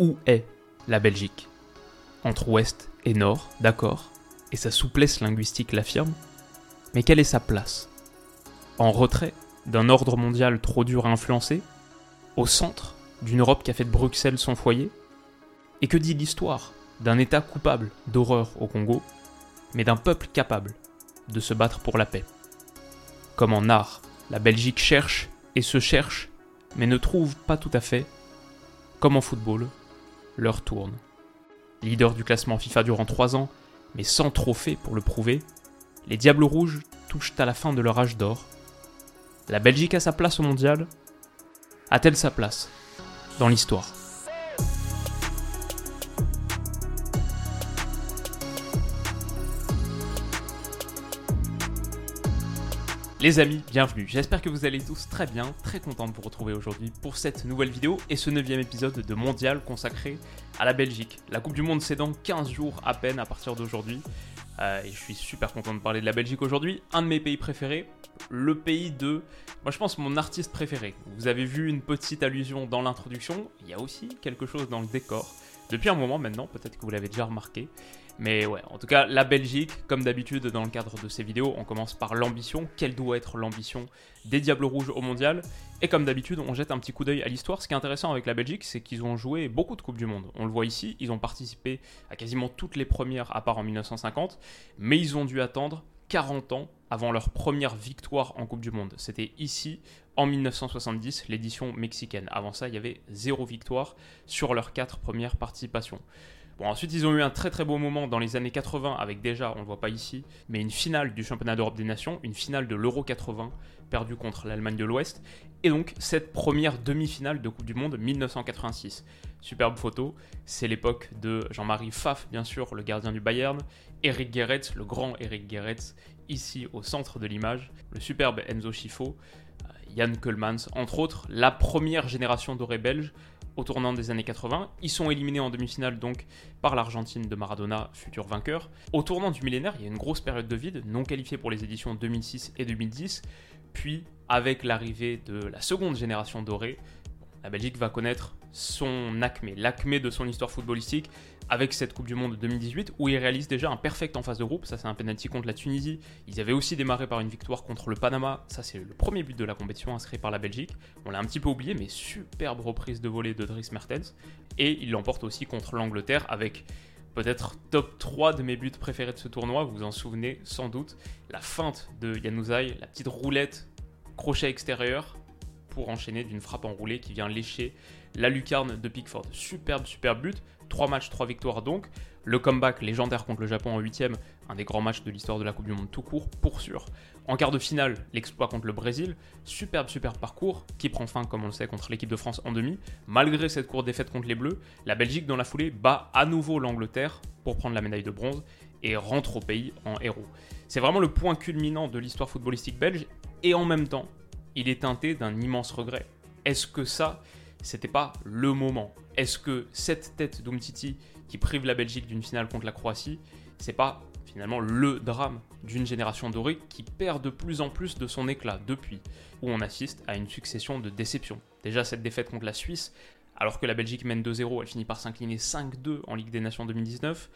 Où est la Belgique. Entre ouest et nord, d'accord, et sa souplesse linguistique l'affirme, mais quelle est sa place? En retrait d'un ordre mondial trop dur à influencer Au centre d'une Europe qui a fait de Bruxelles son foyer? Et que dit l'histoire d'un État coupable d'horreur au Congo, mais d'un peuple capable de se battre pour la paix? Comme en art, la Belgique cherche et se cherche, mais ne trouve pas tout à fait, comme en football, leur tourne. Leader du classement FIFA durant 3 ans, mais sans trophée pour le prouver, les Diables Rouges touchent à la fin de leur âge d'or. La Belgique a sa place au mondial A-t-elle sa place dans l'histoire? Les amis, bienvenue. J'espère que vous allez tous très bien, très content de vous retrouver aujourd'hui pour cette nouvelle vidéo et ce neuvième épisode de Mondial consacré à la Belgique. La Coupe du Monde c'est dans 15 jours à peine à partir d'aujourd'hui. Euh, et je suis super content de parler de la Belgique aujourd'hui. Un de mes pays préférés, le pays de, moi je pense mon artiste préféré. Vous avez vu une petite allusion dans l'introduction, il y a aussi quelque chose dans le décor. Depuis un moment maintenant, peut-être que vous l'avez déjà remarqué. Mais ouais, en tout cas, la Belgique, comme d'habitude dans le cadre de ces vidéos, on commence par l'ambition. Quelle doit être l'ambition des Diables Rouges au mondial? Et comme d'habitude, on jette un petit coup d'œil à l'histoire. Ce qui est intéressant avec la Belgique, c'est qu'ils ont joué beaucoup de Coupes du Monde. On le voit ici, ils ont participé à quasiment toutes les premières, à part en 1950. Mais ils ont dû attendre 40 ans avant leur première victoire en Coupe du Monde. C'était ici, en 1970, l'édition mexicaine. Avant ça, il y avait zéro victoire sur leurs quatre premières participations. Bon, ensuite, ils ont eu un très très beau moment dans les années 80 avec déjà, on ne le voit pas ici, mais une finale du championnat d'Europe des Nations, une finale de l'Euro 80 perdue contre l'Allemagne de l'Ouest, et donc cette première demi-finale de Coupe du Monde 1986. Superbe photo, c'est l'époque de Jean-Marie Pfaff, bien sûr, le gardien du Bayern, Eric Gerrits, le grand Eric Gerrits, ici au centre de l'image, le superbe Enzo Schifo, Euh, Kullmans, entre autres, la première génération dorée belge au tournant des années 80. Ils sont éliminés en demi-finale donc par l'Argentine de Maradona, futur vainqueur. Au tournant du millénaire, il y a une grosse période de vide, non qualifiée pour les éditions 2006 et 2010. Puis, avec l'arrivée de la seconde génération dorée, la Belgique va connaître son acmé, l'acmé de son histoire footballistique avec cette Coupe du Monde 2018 où ils réalisent déjà un perfect en phase de groupe, ça c'est un penalty contre la Tunisie. Ils avaient aussi démarré par une victoire contre le Panama, ça c'est le premier but de la compétition inscrit par la Belgique. On l'a un petit peu oublié mais superbe reprise de volée de Dries Mertens. Et ils l'emportent aussi contre l'Angleterre avec peut-être top 3 de mes buts préférés de ce tournoi, vous vous en souvenez sans doute, la feinte de Januzaj, la petite roulette crochet extérieur pour enchaîner d'une frappe enroulée qui vient lécher la lucarne de Pickford. Superbe, superbe but. 3 matchs, 3 victoires donc. Le comeback légendaire contre le Japon en 8 un des grands matchs de l'histoire de la Coupe du Monde tout court, pour sûr. En quart de finale, l'exploit contre le Brésil. Superbe, superbe parcours qui prend fin, comme on le sait, contre l'équipe de France en demi. Malgré cette courte défaite contre les Bleus, la Belgique, dans la foulée, bat à nouveau l'Angleterre pour prendre la médaille de bronze et rentre au pays en héros. C'est vraiment le point culminant de l'histoire footballistique belge et en même temps, il est teinté d'un immense regret. Est-ce que ça, c'était pas le moment? Est-ce que cette tête d'Umtiti qui prive la Belgique d'une finale contre la Croatie, c'est pas finalement le drame d'une génération dorée qui perd de plus en plus de son éclat depuis, où on assiste à une succession de déceptions? Déjà cette défaite contre la Suisse, alors que la Belgique mène 2-0, elle finit par s'incliner 5-2 en Ligue des Nations 2019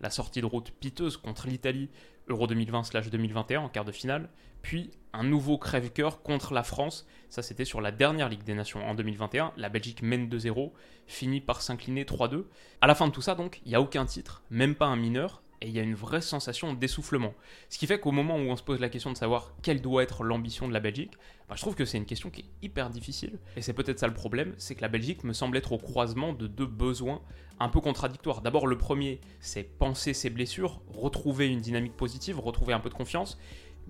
la sortie de route piteuse contre l'Italie, Euro 2020-2021 en quart de finale, puis un nouveau crève-cœur contre la France, ça c'était sur la dernière Ligue des Nations en 2021, la Belgique mène 2-0, finit par s'incliner 3-2. À la fin de tout ça donc, il n'y a aucun titre, même pas un mineur, et il y a une vraie sensation d'essoufflement. Ce qui fait qu'au moment où on se pose la question de savoir quelle doit être l'ambition de la Belgique, bah, je trouve que c'est une question qui est hyper difficile. Et c'est peut-être ça le problème, c'est que la Belgique me semble être au croisement de deux besoins un peu contradictoires. D'abord, le premier, c'est penser ses blessures, retrouver une dynamique positive, retrouver un peu de confiance.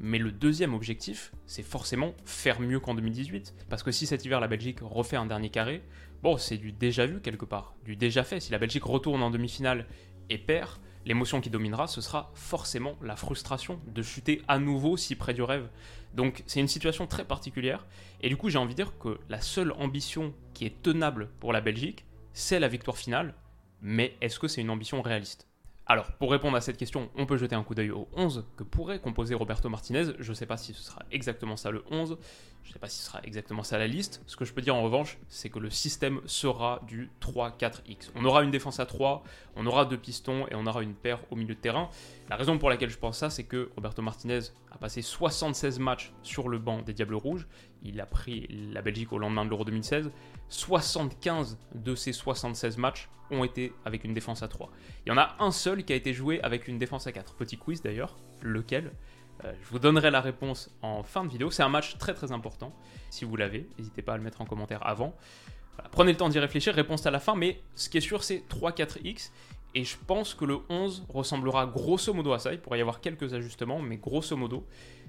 Mais le deuxième objectif, c'est forcément faire mieux qu'en 2018. Parce que si cet hiver la Belgique refait un dernier carré, bon, c'est du déjà vu quelque part, du déjà fait. Si la Belgique retourne en demi-finale et perd, l'émotion qui dominera, ce sera forcément la frustration de chuter à nouveau si près du rêve. Donc c'est une situation très particulière. Et du coup, j'ai envie de dire que la seule ambition qui est tenable pour la Belgique, c'est la victoire finale. Mais est-ce que c'est une ambition réaliste? Alors, pour répondre à cette question, on peut jeter un coup d'œil au 11 que pourrait composer Roberto Martinez. Je ne sais pas si ce sera exactement ça le 11, je ne sais pas si ce sera exactement ça la liste. Ce que je peux dire en revanche, c'est que le système sera du 3-4X. On aura une défense à 3, on aura deux pistons et on aura une paire au milieu de terrain. La raison pour laquelle je pense ça, c'est que Roberto Martinez a passé 76 matchs sur le banc des Diables Rouges. Il a pris la Belgique au lendemain de l'Euro 2016. 75 de ces 76 matchs ont été avec une défense à 3. Il y en a un seul qui a été joué avec une défense à 4. Petit quiz d'ailleurs, lequel? Euh, Je vous donnerai la réponse en fin de vidéo. C'est un match très très important. Si vous l'avez, n'hésitez pas à le mettre en commentaire avant. prenez le temps d'y réfléchir, réponse à la fin, mais ce qui est sûr c'est 3-4x. Et je pense que le 11 ressemblera grosso modo à ça. Il pourrait y avoir quelques ajustements, mais grosso modo.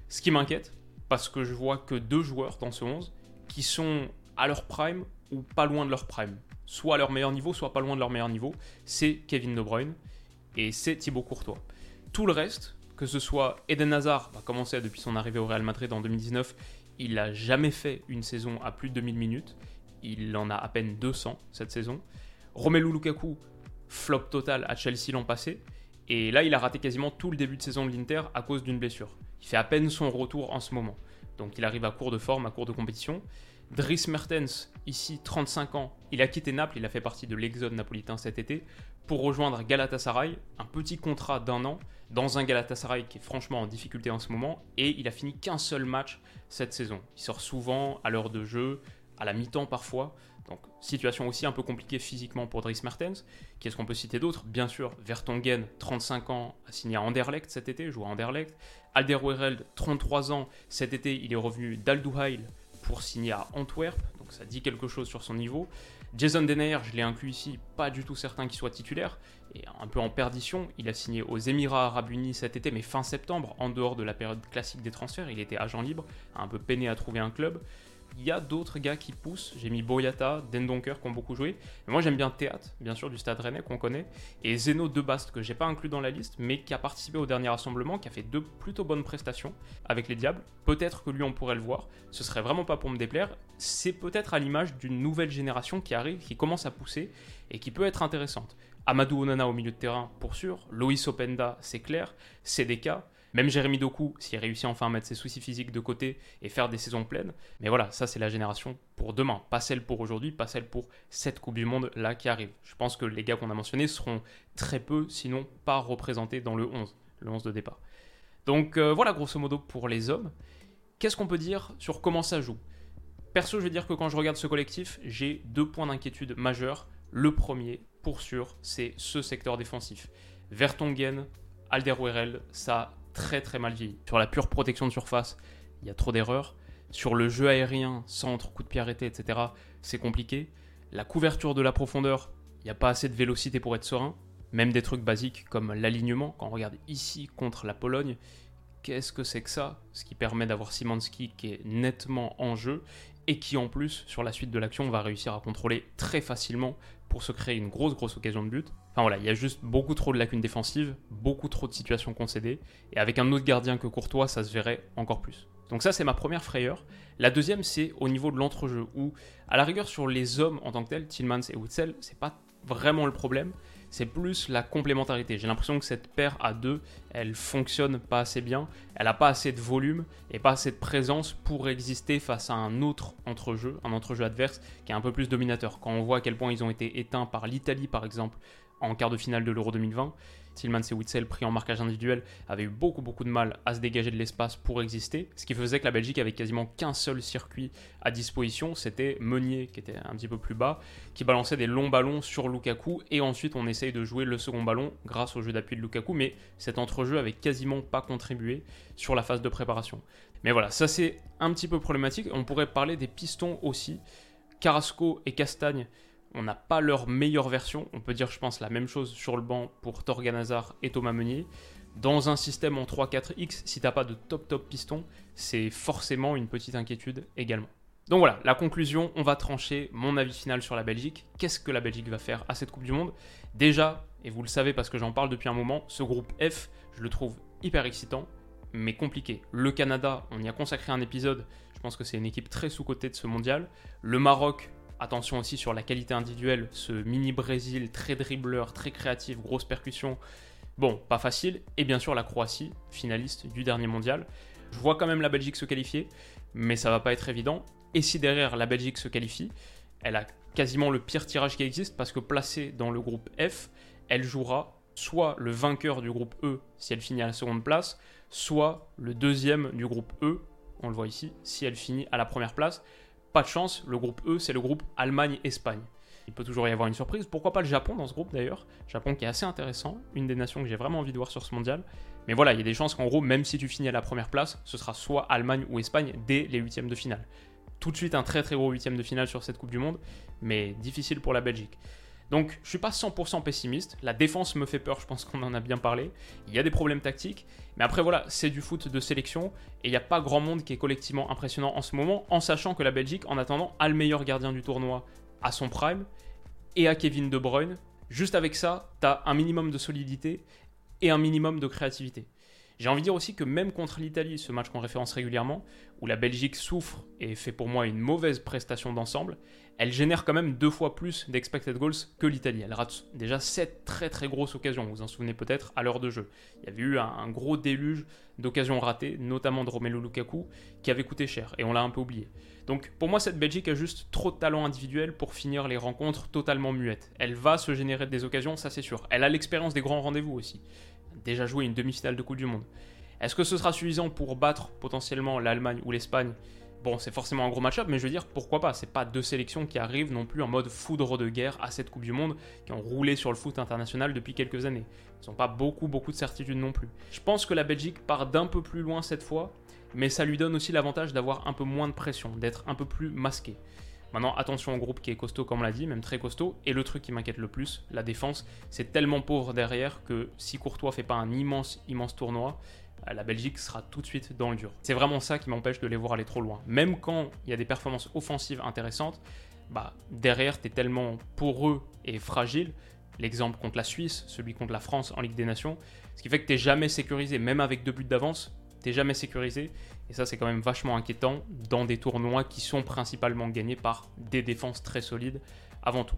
Ce qui m'inquiète, parce que je vois que deux joueurs dans ce 11 qui sont à leur prime ou pas loin de leur prime soit à leur meilleur niveau, soit pas loin de leur meilleur niveau, c'est Kevin De Bruyne et c'est Thibaut Courtois. Tout le reste, que ce soit Eden Hazard, va commencer depuis son arrivée au Real Madrid en 2019, il n'a jamais fait une saison à plus de 2000 minutes, il en a à peine 200 cette saison. Romelu Lukaku, flop total à Chelsea l'an passé, et là il a raté quasiment tout le début de saison de l'Inter à cause d'une blessure. Il fait à peine son retour en ce moment, donc il arrive à court de forme, à court de compétition. Dries Mertens, ici 35 ans, il a quitté Naples, il a fait partie de l'exode napolitain cet été, pour rejoindre Galatasaray, un petit contrat d'un an, dans un Galatasaray qui est franchement en difficulté en ce moment, et il a fini qu'un seul match cette saison. Il sort souvent à l'heure de jeu, à la mi-temps parfois, donc situation aussi un peu compliquée physiquement pour Dries Mertens. Qu'est-ce qu'on peut citer d'autre? Bien sûr, Vertonghen, 35 ans, a signé à Anderlecht cet été, joue à Anderlecht. Alderweireld, 33 ans, cet été il est revenu d'Alduhail pour signer à Antwerp, donc ça dit quelque chose sur son niveau. Jason Denayer, je l'ai inclus ici, pas du tout certain qu'il soit titulaire, et un peu en perdition. Il a signé aux Émirats Arabes Unis cet été, mais fin septembre, en dehors de la période classique des transferts. Il était agent libre, un peu peiné à trouver un club. Il y a d'autres gars qui poussent. J'ai mis Boyata, Dendonker qui ont beaucoup joué. moi j'aime bien Théâtre, bien sûr, du Stade Rennais qu'on connaît. Et Zeno Debast, que j'ai pas inclus dans la liste, mais qui a participé au dernier rassemblement, qui a fait deux plutôt bonnes prestations avec les Diables. Peut-être que lui on pourrait le voir. Ce serait vraiment pas pour me déplaire. C'est peut-être à l'image d'une nouvelle génération qui arrive, qui commence à pousser et qui peut être intéressante. Amadou Onana au milieu de terrain, pour sûr. Loïs Openda, c'est clair. CDK. Même Jérémy Doku, s'il réussit enfin à mettre ses soucis physiques de côté et faire des saisons pleines. Mais voilà, ça c'est la génération pour demain, pas celle pour aujourd'hui, pas celle pour cette Coupe du Monde là qui arrive. Je pense que les gars qu'on a mentionnés seront très peu, sinon pas représentés dans le 11, le 11 de départ. Donc euh, voilà grosso modo pour les hommes. Qu'est-ce qu'on peut dire sur comment ça joue? Perso, je vais dire que quand je regarde ce collectif, j'ai deux points d'inquiétude majeurs. Le premier, pour sûr, c'est ce secteur défensif. Vertonghen, Alderweireld, ça très très mal vieilli. Sur la pure protection de surface, il y a trop d'erreurs. Sur le jeu aérien, centre, coup de pied arrêté, etc., c'est compliqué. La couverture de la profondeur, il n'y a pas assez de vélocité pour être serein. Même des trucs basiques comme l'alignement, quand on regarde ici contre la Pologne, qu'est-ce que c'est que ça? Ce qui permet d'avoir Simanski qui est nettement en jeu et qui en plus, sur la suite de l'action, va réussir à contrôler très facilement pour se créer une grosse grosse occasion de but. Enfin voilà, il y a juste beaucoup trop de lacunes défensives, beaucoup trop de situations concédées, et avec un autre gardien que Courtois, ça se verrait encore plus. Donc ça c'est ma première frayeur. La deuxième c'est au niveau de l'entrejeu, où à la rigueur sur les hommes en tant que tels, Tillmans et Witzel, c'est pas vraiment le problème, c'est plus la complémentarité. J'ai l'impression que cette paire à deux, elle fonctionne pas assez bien, elle n'a pas assez de volume et pas assez de présence pour exister face à un autre entrejeu, un entrejeu adverse qui est un peu plus dominateur. Quand on voit à quel point ils ont été éteints par l'Italie par exemple en quart de finale de l'Euro 2020, Tillmans et Witzel, pris en marquage individuel, avaient eu beaucoup beaucoup de mal à se dégager de l'espace pour exister, ce qui faisait que la Belgique avait quasiment qu'un seul circuit à disposition, c'était Meunier qui était un petit peu plus bas, qui balançait des longs ballons sur Lukaku, et ensuite on essaye de jouer le second ballon grâce au jeu d'appui de Lukaku, mais cet entrejeu avait quasiment pas contribué sur la phase de préparation. Mais voilà, ça c'est un petit peu problématique, on pourrait parler des pistons aussi, Carrasco et Castagne on n'a pas leur meilleure version. On peut dire, je pense, la même chose sur le banc pour Torgan Hazard et Thomas Meunier. Dans un système en 3-4X, si t'as pas de top top piston, c'est forcément une petite inquiétude également. Donc voilà, la conclusion, on va trancher mon avis final sur la Belgique. Qu'est-ce que la Belgique va faire à cette Coupe du Monde? Déjà, et vous le savez parce que j'en parle depuis un moment, ce groupe F, je le trouve hyper excitant, mais compliqué. Le Canada, on y a consacré un épisode, je pense que c'est une équipe très sous-cotée de ce mondial. Le Maroc, attention aussi sur la qualité individuelle, ce mini Brésil, très dribbleur, très créatif, grosse percussion, Bon, pas facile. Et bien sûr la Croatie, finaliste du dernier mondial. Je vois quand même la Belgique se qualifier, mais ça va pas être évident. Et si derrière la Belgique se qualifie, elle a quasiment le pire tirage qui existe parce que placée dans le groupe F, elle jouera soit le vainqueur du groupe E si elle finit à la seconde place, soit le deuxième du groupe E, on le voit ici, si elle finit à la première place. Pas de chance, le groupe E c'est le groupe Allemagne-Espagne. Il peut toujours y avoir une surprise. Pourquoi pas le Japon dans ce groupe d'ailleurs? Japon qui est assez intéressant, une des nations que j'ai vraiment envie de voir sur ce mondial. Mais voilà, il y a des chances qu'en gros, même si tu finis à la première place, ce sera soit Allemagne ou Espagne dès les huitièmes de finale. Tout de suite un très très gros huitième de finale sur cette Coupe du Monde, mais difficile pour la Belgique. Donc je suis pas 100% pessimiste, la défense me fait peur, je pense qu'on en a bien parlé, il y a des problèmes tactiques, mais après voilà, c'est du foot de sélection, et il n'y a pas grand monde qui est collectivement impressionnant en ce moment, en sachant que la Belgique, en attendant, a le meilleur gardien du tournoi à son prime, et à Kevin De Bruyne. Juste avec ça, tu as un minimum de solidité et un minimum de créativité. J'ai envie de dire aussi que même contre l'Italie, ce match qu'on référence régulièrement, où la Belgique souffre et fait pour moi une mauvaise prestation d'ensemble, elle génère quand même deux fois plus d'expected goals que l'Italie. Elle rate déjà sept très très grosses occasions, vous vous en souvenez peut-être, à l'heure de jeu. Il y avait eu un, gros déluge d'occasions ratées, notamment de Romelu Lukaku, qui avait coûté cher, et on l'a un peu oublié. Donc pour moi, cette Belgique a juste trop de talent individuel pour finir les rencontres totalement muettes. Elle va se générer des occasions, ça c'est sûr. Elle a l'expérience des grands rendez-vous aussi. Déjà joué une demi-finale de Coupe du Monde. Est-ce que ce sera suffisant pour battre potentiellement l'Allemagne ou l'Espagne? Bon, c'est forcément un gros match-up, mais je veux dire, pourquoi pas? C'est pas deux sélections qui arrivent non plus en mode foudre de guerre à cette Coupe du Monde, qui ont roulé sur le foot international depuis quelques années. Ils n'ont pas beaucoup, beaucoup de certitudes non plus. Je pense que la Belgique part d'un peu plus loin cette fois, mais ça lui donne aussi l'avantage d'avoir un peu moins de pression, d'être un peu plus masqué. Maintenant, attention au groupe qui est costaud, comme on l'a dit, même très costaud. Et le truc qui m'inquiète le plus, la défense, c'est tellement pauvre derrière que si Courtois fait pas un immense, immense tournoi, euh, la Belgique sera tout de suite dans le dur. C'est vraiment ça qui m'empêche de les voir aller trop loin. Même quand il y a des performances offensives intéressantes, bah, derrière, tu es tellement poreux et fragile. L'exemple contre la Suisse, celui contre la France en Ligue des Nations, ce qui fait que tu n'es jamais sécurisé, même avec deux buts d'avance, tu n'es jamais sécurisé. Et ça, c'est quand même vachement inquiétant dans des tournois qui sont principalement gagnés par des défenses très solides avant tout.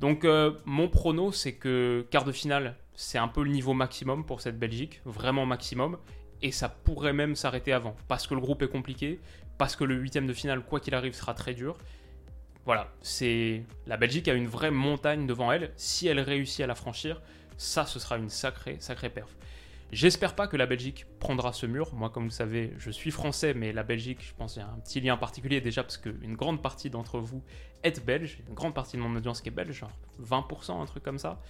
Donc, euh, mon prono, c'est que quart de finale, c'est un peu le niveau maximum pour cette Belgique, vraiment maximum, et ça pourrait même s'arrêter avant, parce que le groupe est compliqué, parce que le huitième de finale, quoi qu'il arrive, sera très dur. Voilà, c'est la Belgique a une vraie montagne devant elle. Si elle réussit à la franchir, ça, ce sera une sacrée, sacrée perf. J'espère pas que la Belgique prendra ce mur. Moi, comme vous savez, je suis français, mais la Belgique, je pense qu'il y a un petit lien particulier déjà parce qu'une grande partie d'entre vous êtes belge, une grande partie de mon audience qui est belge, genre 20%, un truc comme ça.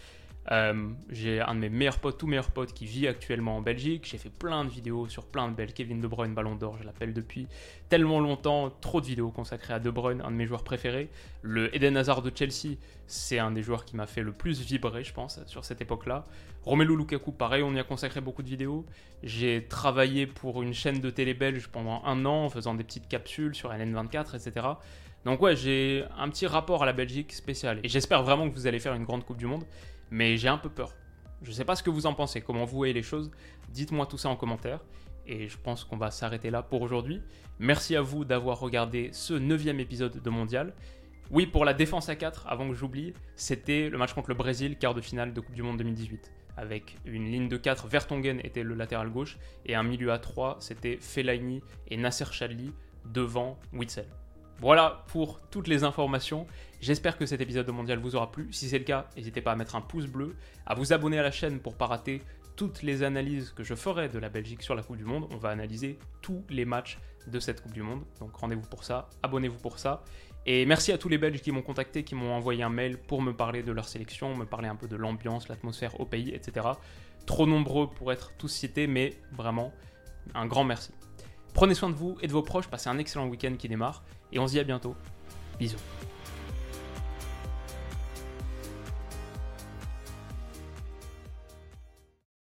Euh, j'ai un de mes meilleurs potes, tout meilleurs potes, qui vit actuellement en Belgique. J'ai fait plein de vidéos sur plein de belles. Kevin De Bruyne, Ballon d'Or, je l'appelle depuis tellement longtemps. Trop de vidéos consacrées à De Bruyne, un de mes joueurs préférés. Le Eden Hazard de Chelsea, c'est un des joueurs qui m'a fait le plus vibrer, je pense, sur cette époque-là. Romelu Lukaku, pareil, on y a consacré beaucoup de vidéos. J'ai travaillé pour une chaîne de télé belge pendant un an, en faisant des petites capsules sur LN24, etc. Donc ouais, j'ai un petit rapport à la Belgique spécial. Et j'espère vraiment que vous allez faire une grande Coupe du Monde mais j'ai un peu peur. Je ne sais pas ce que vous en pensez, comment vous voyez les choses. Dites-moi tout ça en commentaire. Et je pense qu'on va s'arrêter là pour aujourd'hui. Merci à vous d'avoir regardé ce neuvième épisode de Mondial. Oui, pour la défense à 4, avant que j'oublie, c'était le match contre le Brésil, quart de finale de Coupe du Monde 2018. Avec une ligne de 4, Vertonghen était le latéral gauche, et un milieu à 3, c'était Fellaini et Nasser Chadli devant Witzel. Voilà pour toutes les informations. J'espère que cet épisode de Mondial vous aura plu. Si c'est le cas, n'hésitez pas à mettre un pouce bleu, à vous abonner à la chaîne pour pas rater toutes les analyses que je ferai de la Belgique sur la Coupe du Monde. On va analyser tous les matchs de cette Coupe du Monde. Donc rendez-vous pour ça, abonnez-vous pour ça. Et merci à tous les Belges qui m'ont contacté, qui m'ont envoyé un mail pour me parler de leur sélection, me parler un peu de l'ambiance, l'atmosphère au pays, etc. Trop nombreux pour être tous cités, mais vraiment un grand merci. Prenez soin de vous et de vos proches, passez un excellent week-end qui démarre, et on se dit à bientôt. Bisous.